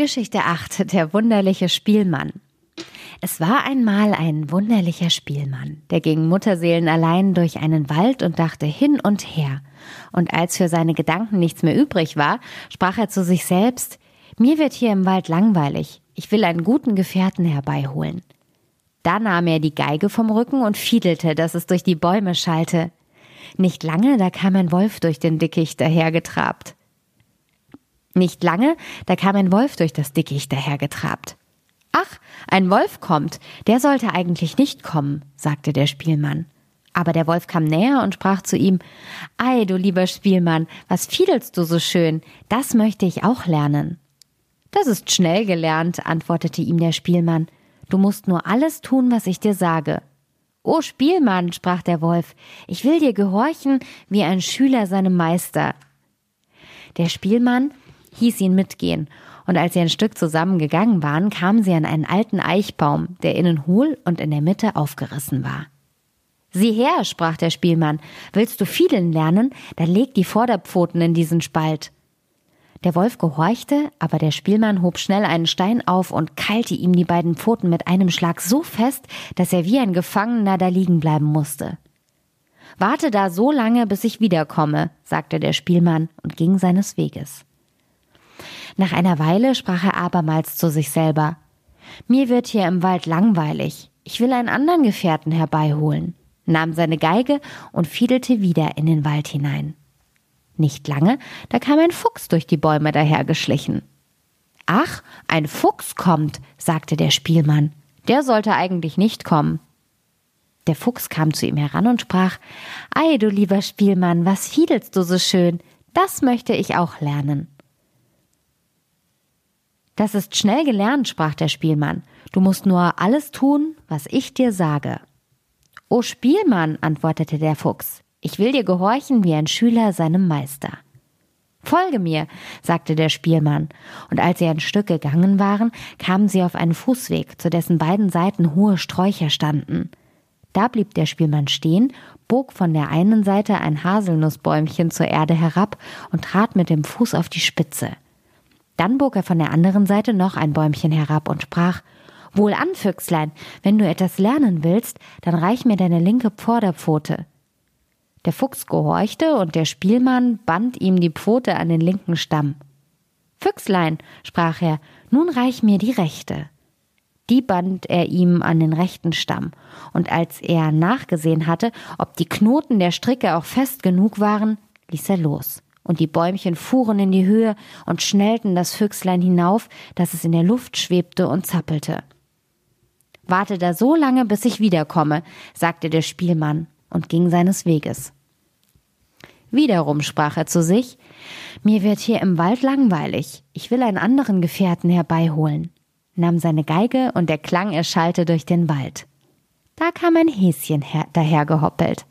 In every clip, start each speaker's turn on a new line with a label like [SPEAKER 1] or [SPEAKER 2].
[SPEAKER 1] Geschichte 8. Der wunderliche Spielmann. Es war einmal ein wunderlicher Spielmann, der ging Mutterseelen allein durch einen Wald und dachte hin und her. Und als für seine Gedanken nichts mehr übrig war, sprach er zu sich selbst, mir wird hier im Wald langweilig, ich will einen guten Gefährten herbeiholen. Da nahm er die Geige vom Rücken und fiedelte, dass es durch die Bäume schallte. Nicht lange, da kam ein Wolf durch den Dickicht dahergetrabt. Nicht lange, da kam ein Wolf durch das Dickicht dahergetrabt. Ach, ein Wolf kommt, der sollte eigentlich nicht kommen, sagte der Spielmann. Aber der Wolf kam näher und sprach zu ihm Ei, du lieber Spielmann, was fiedelst du so schön? Das möchte ich auch lernen. Das ist schnell gelernt, antwortete ihm der Spielmann. Du musst nur alles tun, was ich dir sage. O Spielmann, sprach der Wolf, ich will dir gehorchen wie ein Schüler seinem Meister. Der Spielmann hieß ihn mitgehen, und als sie ein Stück zusammen gegangen waren, kamen sie an einen alten Eichbaum, der innen hohl und in der Mitte aufgerissen war. Sieh her, sprach der Spielmann, willst du fiedeln lernen, dann leg die Vorderpfoten in diesen Spalt. Der Wolf gehorchte, aber der Spielmann hob schnell einen Stein auf und keilte ihm die beiden Pfoten mit einem Schlag so fest, dass er wie ein Gefangener da liegen bleiben musste. Warte da so lange, bis ich wiederkomme, sagte der Spielmann und ging seines Weges. Nach einer Weile sprach er abermals zu sich selber Mir wird hier im Wald langweilig, ich will einen anderen Gefährten herbeiholen, nahm seine Geige und fiedelte wieder in den Wald hinein. Nicht lange, da kam ein Fuchs durch die Bäume dahergeschlichen. Ach, ein Fuchs kommt, sagte der Spielmann. Der sollte eigentlich nicht kommen. Der Fuchs kam zu ihm heran und sprach Ei, du lieber Spielmann, was fiedelst du so schön? Das möchte ich auch lernen. Das ist schnell gelernt, sprach der Spielmann. Du musst nur alles tun, was ich dir sage. O Spielmann, antwortete der Fuchs, ich will dir gehorchen wie ein Schüler seinem Meister. Folge mir, sagte der Spielmann, und als sie ein Stück gegangen waren, kamen sie auf einen Fußweg, zu dessen beiden Seiten hohe Sträucher standen. Da blieb der Spielmann stehen, bog von der einen Seite ein Haselnussbäumchen zur Erde herab und trat mit dem Fuß auf die Spitze. Dann bog er von der anderen Seite noch ein Bäumchen herab und sprach Wohlan, Füchslein, wenn du etwas lernen willst, dann reich mir deine linke Vorderpfote. Der Fuchs gehorchte, und der Spielmann band ihm die Pfote an den linken Stamm. Füchslein, sprach er, nun reich mir die rechte. Die band er ihm an den rechten Stamm, und als er nachgesehen hatte, ob die Knoten der Stricke auch fest genug waren, ließ er los und die Bäumchen fuhren in die Höhe und schnellten das Füchslein hinauf, dass es in der Luft schwebte und zappelte. Warte da so lange, bis ich wiederkomme, sagte der Spielmann und ging seines Weges. Wiederum sprach er zu sich, mir wird hier im Wald langweilig, ich will einen anderen Gefährten herbeiholen, nahm seine Geige und der Klang erschallte durch den Wald. Da kam ein Häschen dahergehoppelt.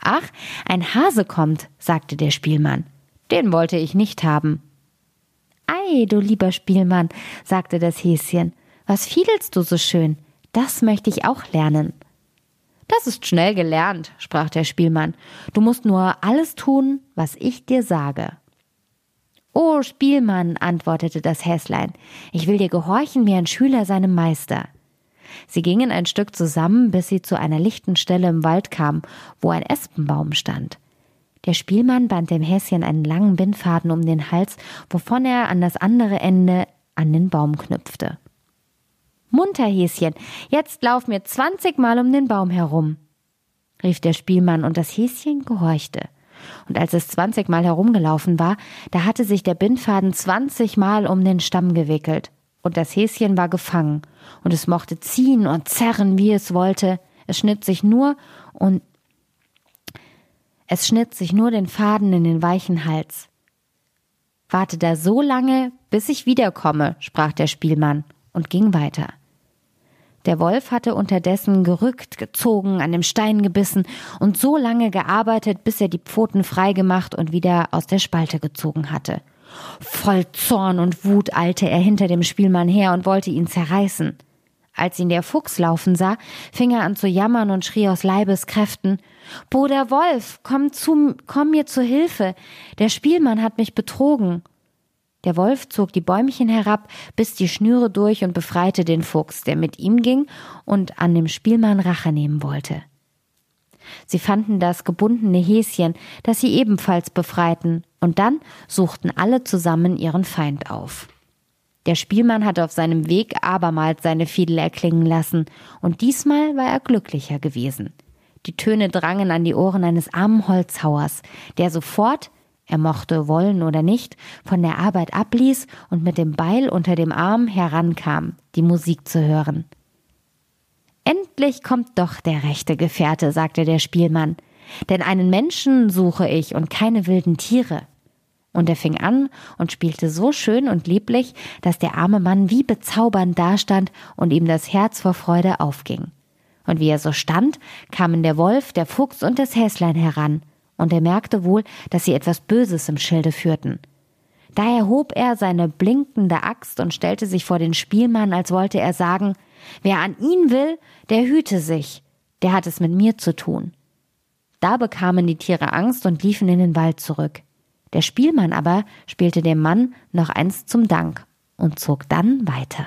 [SPEAKER 1] Ach, ein Hase kommt, sagte der Spielmann. Den wollte ich nicht haben. Ei, du lieber Spielmann, sagte das Häschen, was fiedelst du so schön? Das möchte ich auch lernen. Das ist schnell gelernt, sprach der Spielmann. Du musst nur alles tun, was ich dir sage. O Spielmann, antwortete das Häslein, ich will dir gehorchen wie ein Schüler seinem Meister. Sie gingen ein Stück zusammen, bis sie zu einer lichten Stelle im Wald kamen, wo ein Espenbaum stand. Der Spielmann band dem Häschen einen langen Bindfaden um den Hals, wovon er an das andere Ende an den Baum knüpfte. Munter, Häschen, jetzt lauf mir zwanzigmal um den Baum herum, rief der Spielmann, und das Häschen gehorchte. Und als es zwanzigmal herumgelaufen war, da hatte sich der Bindfaden zwanzigmal um den Stamm gewickelt, und das Häschen war gefangen, und es mochte ziehen und zerren, wie es wollte, es schnitt sich nur und es schnitt sich nur den Faden in den weichen Hals. Warte da so lange, bis ich wiederkomme, sprach der Spielmann und ging weiter. Der Wolf hatte unterdessen gerückt, gezogen, an dem Stein gebissen und so lange gearbeitet, bis er die Pfoten frei gemacht und wieder aus der Spalte gezogen hatte. Voll Zorn und Wut eilte er hinter dem Spielmann her und wollte ihn zerreißen. Als ihn der Fuchs laufen sah, fing er an zu jammern und schrie aus Leibeskräften Bruder Wolf, komm zu, komm mir zu Hilfe. Der Spielmann hat mich betrogen. Der Wolf zog die Bäumchen herab, biss die Schnüre durch und befreite den Fuchs, der mit ihm ging und an dem Spielmann Rache nehmen wollte. Sie fanden das gebundene Häschen, das sie ebenfalls befreiten, und dann suchten alle zusammen ihren Feind auf. Der Spielmann hatte auf seinem Weg abermals seine Fiedel erklingen lassen, und diesmal war er glücklicher gewesen. Die Töne drangen an die Ohren eines armen Holzhauers, der sofort, er mochte wollen oder nicht, von der Arbeit abließ und mit dem Beil unter dem Arm herankam, die Musik zu hören. Endlich kommt doch der rechte Gefährte, sagte der Spielmann, denn einen Menschen suche ich und keine wilden Tiere. Und er fing an und spielte so schön und lieblich, dass der arme Mann wie bezaubernd dastand und ihm das Herz vor Freude aufging. Und wie er so stand, kamen der Wolf, der Fuchs und das Häslein heran, und er merkte wohl, dass sie etwas Böses im Schilde führten. Da erhob er seine blinkende Axt und stellte sich vor den Spielmann, als wollte er sagen, wer an ihn will, der hüte sich, der hat es mit mir zu tun. Da bekamen die Tiere Angst und liefen in den Wald zurück. Der Spielmann aber spielte dem Mann noch eins zum Dank und zog dann weiter.